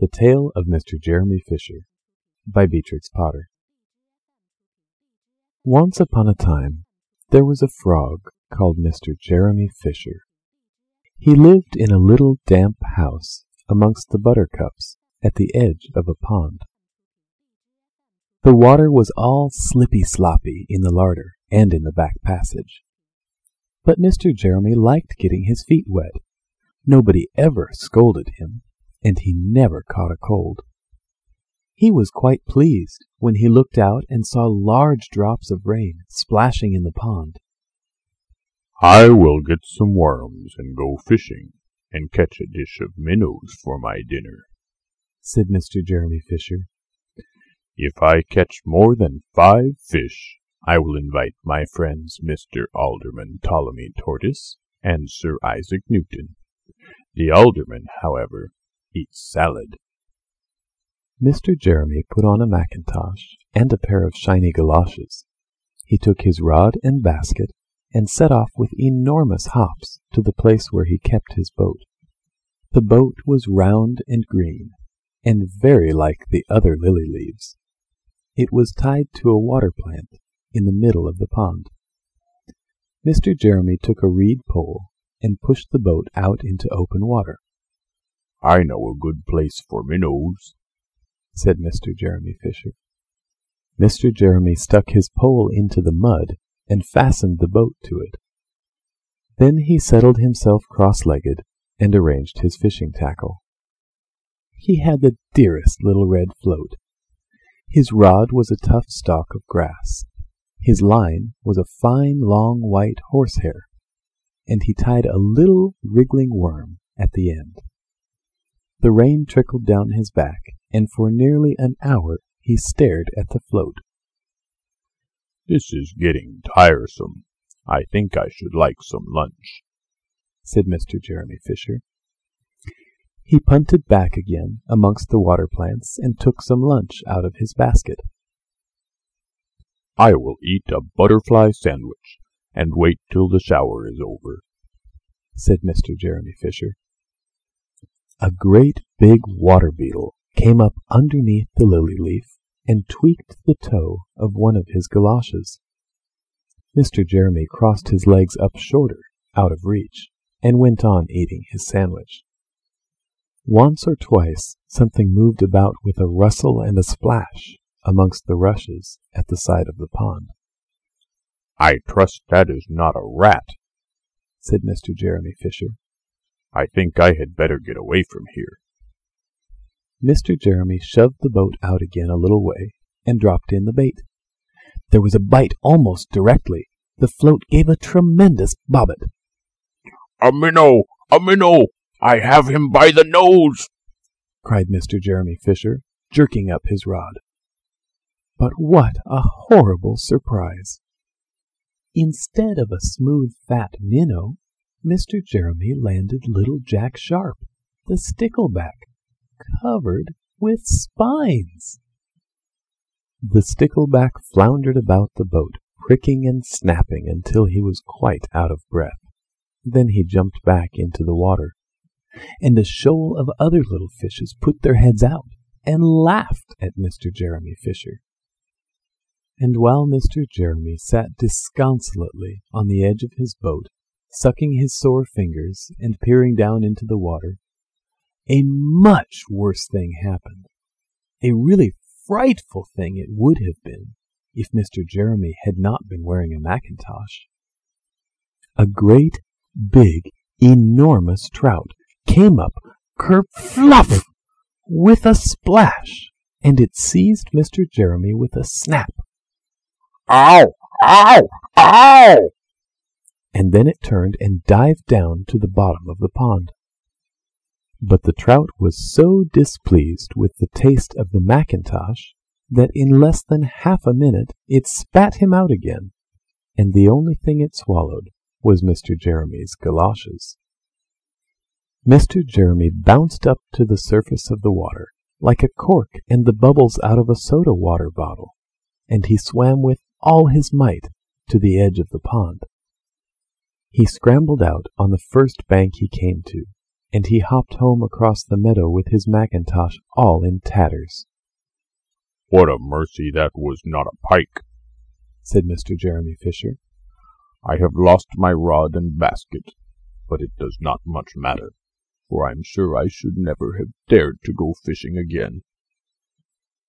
The Tale of Mr. Jeremy Fisher by Beatrix Potter Once upon a time there was a frog called Mr. Jeremy Fisher. He lived in a little damp house amongst the buttercups at the edge of a pond. The water was all slippy sloppy in the larder and in the back passage. But Mr. Jeremy liked getting his feet wet. Nobody ever scolded him, and he never caught a cold. He was quite pleased when he looked out and saw large drops of rain splashing in the pond. I will get some worms and go fishing, and catch a dish of minnows for my dinner, said Mr. Jeremy Fisher. If I catch more than five fish, I will invite my friends Mr. Alderman Ptolemy Tortoise and Sir Isaac Newton. The alderman, however, eats salad. Mr. Jeremy put on a mackintosh and a pair of shiny galoshes. He took his rod and basket and set off with enormous hops to the place where he kept his boat. The boat was round and green, and very like the other lily leaves. It was tied to a water plant in the middle of the pond. Mr. Jeremy took a reed pole and pushed the boat out into open water. I know a good place for minnows, said Mr. Jeremy Fisher. Mr. Jeremy stuck his pole into the mud and fastened the boat to it. Then he settled himself cross-legged and arranged his fishing tackle. He had the dearest little red float. His rod was a tough stalk of grass. His line was a fine long white horsehair, and he tied a little wriggling worm at the end. The rain trickled down his back, and for nearly an hour he stared at the float. This is getting tiresome. I think I should like some lunch, said Mr. Jeremy Fisher. He punted back again amongst the water plants and took some lunch out of his basket. I will eat a butterfly sandwich and wait till the shower is over, said Mr. Jeremy Fisher. A great big water beetle came up underneath the lily leaf and tweaked the toe of one of his galoshes. Mr. Jeremy crossed his legs up shorter, out of reach, and went on eating his sandwich. Once or twice something moved about with a rustle and a splash amongst the rushes at the side of the pond. I trust that is not a rat, said Mr. Jeremy Fisher. I think I had better get away from here. Mr. Jeremy shoved the boat out again a little way and dropped in the bait. There was a bite almost directly. The float gave a tremendous bobbit. A minnow! A minnow! I have him by the nose! cried Mr. Jeremy Fisher, jerking up his rod. But what a horrible surprise! Instead of a smooth fat minnow, Mr. Jeremy landed little Jack Sharp, the stickleback, covered with spines. The stickleback floundered about the boat, pricking and snapping until he was quite out of breath. Then he jumped back into the water, and a shoal of other little fishes put their heads out and laughed at Mr. Jeremy Fisher. And while Mr. Jeremy sat disconsolately on the edge of his boat, sucking his sore fingers and peering down into the water, a much worse thing happened. A really frightful thing it would have been if Mr. Jeremy had not been wearing a mackintosh. A great, big, enormous trout came up, kerfluff, with a splash, and it seized Mr. Jeremy with a snap. Ow! Ow! Ow! And then it turned and dived down to the bottom of the pond. But the trout was so displeased with the taste of the mackintosh that in less than half a minute it spat him out again, and the only thing it swallowed was Mr. Jeremy's galoshes. Mr. Jeremy bounced up to the surface of the water like a cork and the bubbles out of a soda water bottle, and he swam with all his might to the edge of the pond. He scrambled out on the first bank he came to, and he hopped home across the meadow with his mackintosh all in tatters. What a mercy that was not a pike, said Mr. Jeremy Fisher. I have lost my rod and basket, but it does not much matter, for I am sure I should never have dared to go fishing again.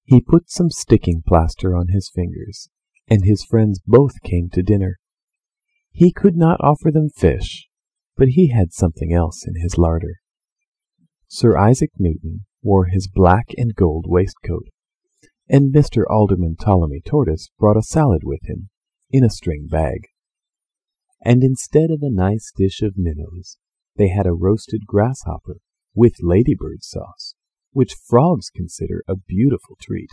He put some sticking plaster on his fingers, and his friends both came to dinner. He could not offer them fish, but he had something else in his larder. Sir Isaac Newton wore his black and gold waistcoat, and Mr. Alderman Ptolemy Tortoise brought a salad with him, in a string bag. And instead of a nice dish of minnows, they had a roasted grasshopper with ladybird sauce, which frogs consider a beautiful treat.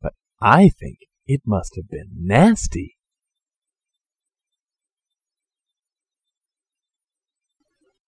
But I think it must have been nasty.